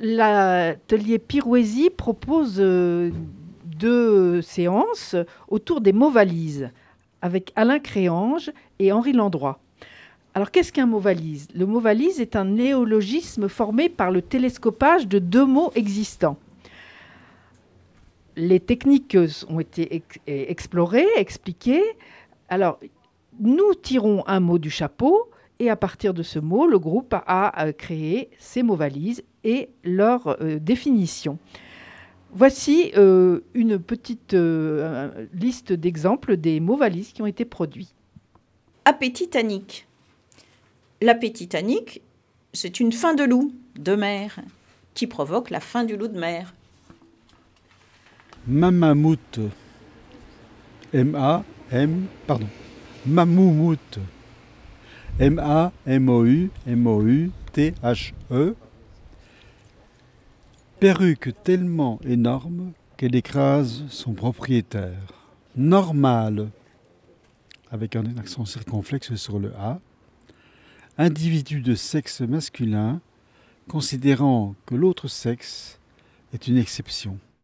l'atelier Pirouésie propose euh, deux séances autour des mots valises avec Alain Créange et Henri Landroit. Alors, qu'est-ce qu'un mot valise? Le mot valise est un néologisme formé par le télescopage de deux mots existants. Les techniques ont été explorées, expliquées. Alors, nous tirons un mot du chapeau et à partir de ce mot, le groupe a euh, créé ces mots valises et leur euh, définition. Voici euh, une petite liste d'exemples des mots valises qui ont été produits. Appétitanique. L'appétitanique, c'est une fin de loup de mer qui provoque la fin du loup de mer. Mamamout. M-A-M, pardon. Mamoumout. M-A-M-O-U-M-O-U-T-H-E. Perruque tellement énorme qu'elle écrase son propriétaire. Normal, avec un accent circonflexe sur le A. Individu de sexe masculin, considérant que l'autre sexe est une exception.